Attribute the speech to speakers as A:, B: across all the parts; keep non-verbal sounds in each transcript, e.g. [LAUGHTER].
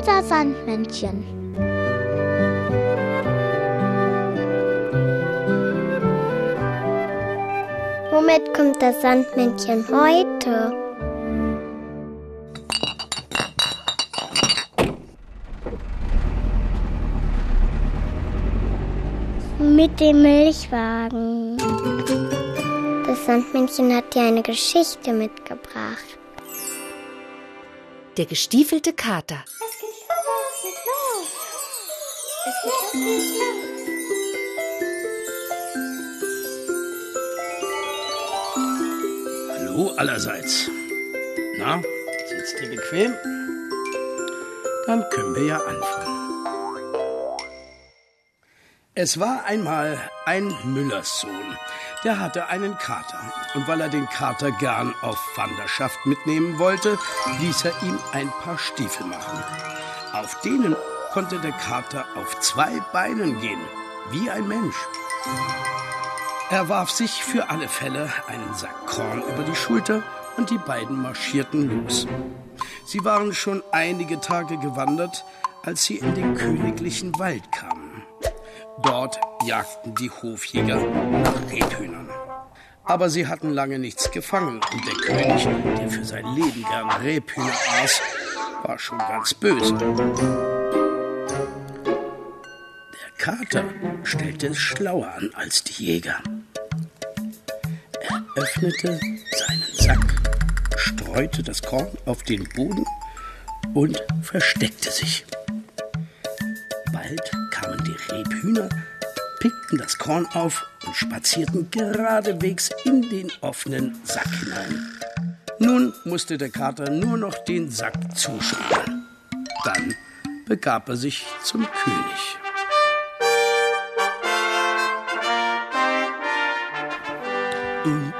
A: Unser Sandmännchen.
B: Womit kommt das Sandmännchen heute? Mit dem Milchwagen. Das Sandmännchen hat dir eine Geschichte mitgebracht.
C: Der gestiefelte Kater.
B: Es geht los, es geht los. Es geht los, es geht los.
D: Hallo allerseits. Na, sitzt ihr bequem? Dann können wir ja anfangen. Es war einmal ein Müllerssohn, der hatte einen Kater. Und weil er den Kater gern auf Wanderschaft mitnehmen wollte, ließ er ihm ein paar Stiefel machen. Auf denen konnte der Kater auf zwei Beinen gehen, wie ein Mensch. Er warf sich für alle Fälle einen Sack Korn über die Schulter und die beiden marschierten los. Sie waren schon einige Tage gewandert, als sie in den königlichen Wald kamen. Dort jagten die Hofjäger nach Rebhühnern. Aber sie hatten lange nichts gefangen und der König, der für sein Leben gern Rebhühner aß, war schon ganz böse. Der Kater stellte es schlauer an als die Jäger. Er öffnete seinen Sack, streute das Korn auf den Boden und versteckte sich. Die Rebhühner, pickten das Korn auf und spazierten geradewegs in den offenen Sack hinein. Nun musste der Kater nur noch den Sack zuschneiden. Dann begab er sich zum König. Ähm,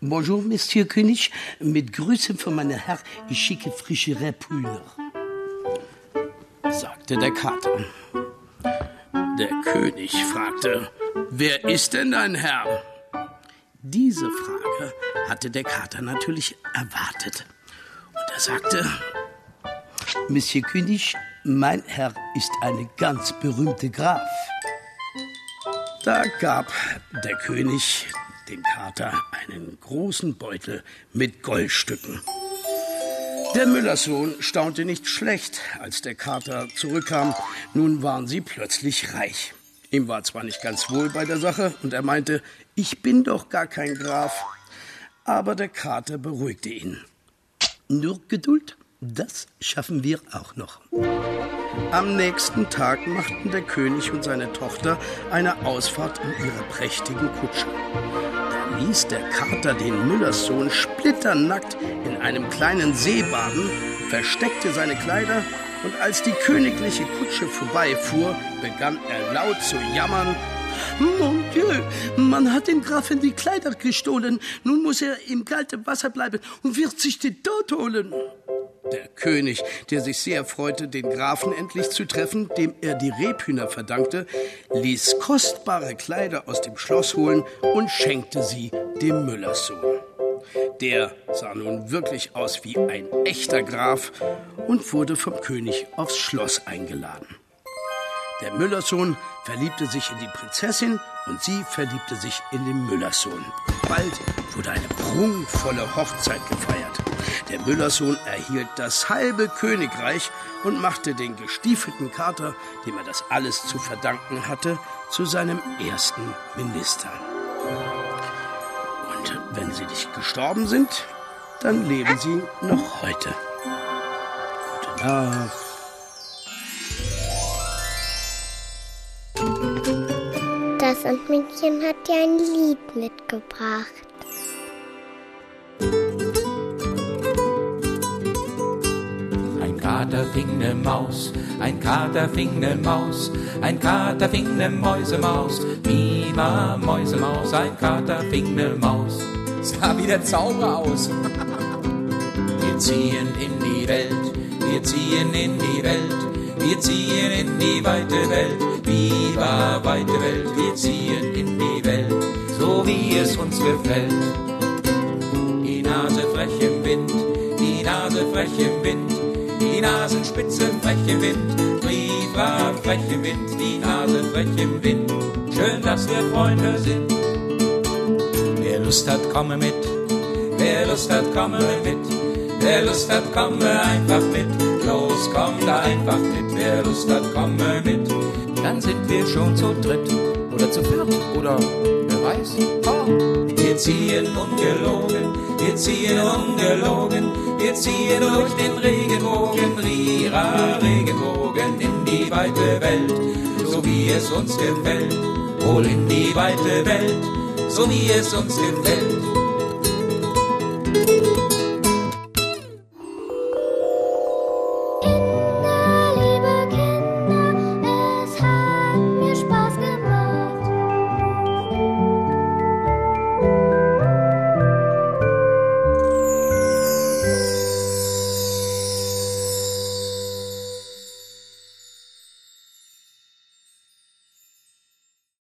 D: Bonjour, Monsieur König. Mit Grüßen von meiner Herr, ich schicke frische Rebhühner, sagte der Kater. Der König fragte, wer ist denn dein Herr? Diese Frage hatte der Kater natürlich erwartet. Und er sagte, Monsieur König, mein Herr ist eine ganz berühmte Graf. Da gab der König dem Kater einen großen Beutel mit Goldstücken. Der Müllerssohn staunte nicht schlecht, als der Kater zurückkam. Nun waren sie plötzlich reich. Ihm war zwar nicht ganz wohl bei der Sache und er meinte, ich bin doch gar kein Graf. Aber der Kater beruhigte ihn. Nur Geduld, das schaffen wir auch noch. Am nächsten Tag machten der König und seine Tochter eine Ausfahrt in ihrer prächtigen Kutsche. Ließ der Kater den Müllerssohn splitternackt in einem kleinen See baden, versteckte seine Kleider und als die königliche Kutsche vorbeifuhr, begann er laut zu jammern. Mon Dieu, man hat dem Grafen die Kleider gestohlen. Nun muss er im kalten Wasser bleiben und wird sich den Tod holen. Der König, der sich sehr freute, den Grafen endlich zu treffen, dem er die Rebhühner verdankte, ließ kostbare Kleider aus dem Schloss holen und schenkte sie dem Müllerssohn. Der sah nun wirklich aus wie ein echter Graf und wurde vom König aufs Schloss eingeladen. Der Müllerssohn verliebte sich in die Prinzessin und sie verliebte sich in den Müllerssohn. Bald wurde eine prunkvolle Hochzeit gefeiert. Der Müllerssohn erhielt das halbe Königreich und machte den gestiefelten Kater, dem er das alles zu verdanken hatte, zu seinem ersten Minister. Und wenn sie nicht gestorben sind, dann leben sie noch heute. Gute Nacht.
B: Das Sandmännchen hat dir ein Lied mitgebracht.
E: Kater fing ne Maus, ein Kater fing ne Maus, ein Kater fing ne Mäusemaus, Mima Mäusemaus, ein Kater fing ne Maus. [LAUGHS]
F: Sah wie der Zauber aus.
E: Wir ziehen in die Welt, wir ziehen in die Welt, wir ziehen in die weite Welt, viva weite Welt, wir ziehen in die Welt, so wie es uns gefällt. Die Nase frech im Wind, die Nase frech im Wind, die Nasenspitze frech im Wind, Briefra frech im Wind, die Nase frech im Wind. Schön, dass wir Freunde sind. Wer Lust hat, komme mit. Wer Lust hat, komme mit. Wer Lust hat, komme einfach mit. Los, komm da einfach mit. Wer Lust hat, komme mit. Dann sind wir schon zu dritt.
F: Oder zu viert. Oder wer weiß. Komm.
E: Wir ziehen ungelogen, wir ziehen ungelogen, wir ziehen durch den Regenbogen, Rira, Regenbogen in die weite Welt, so wie es uns gefällt. Wohl in die weite Welt, so wie es uns gefällt.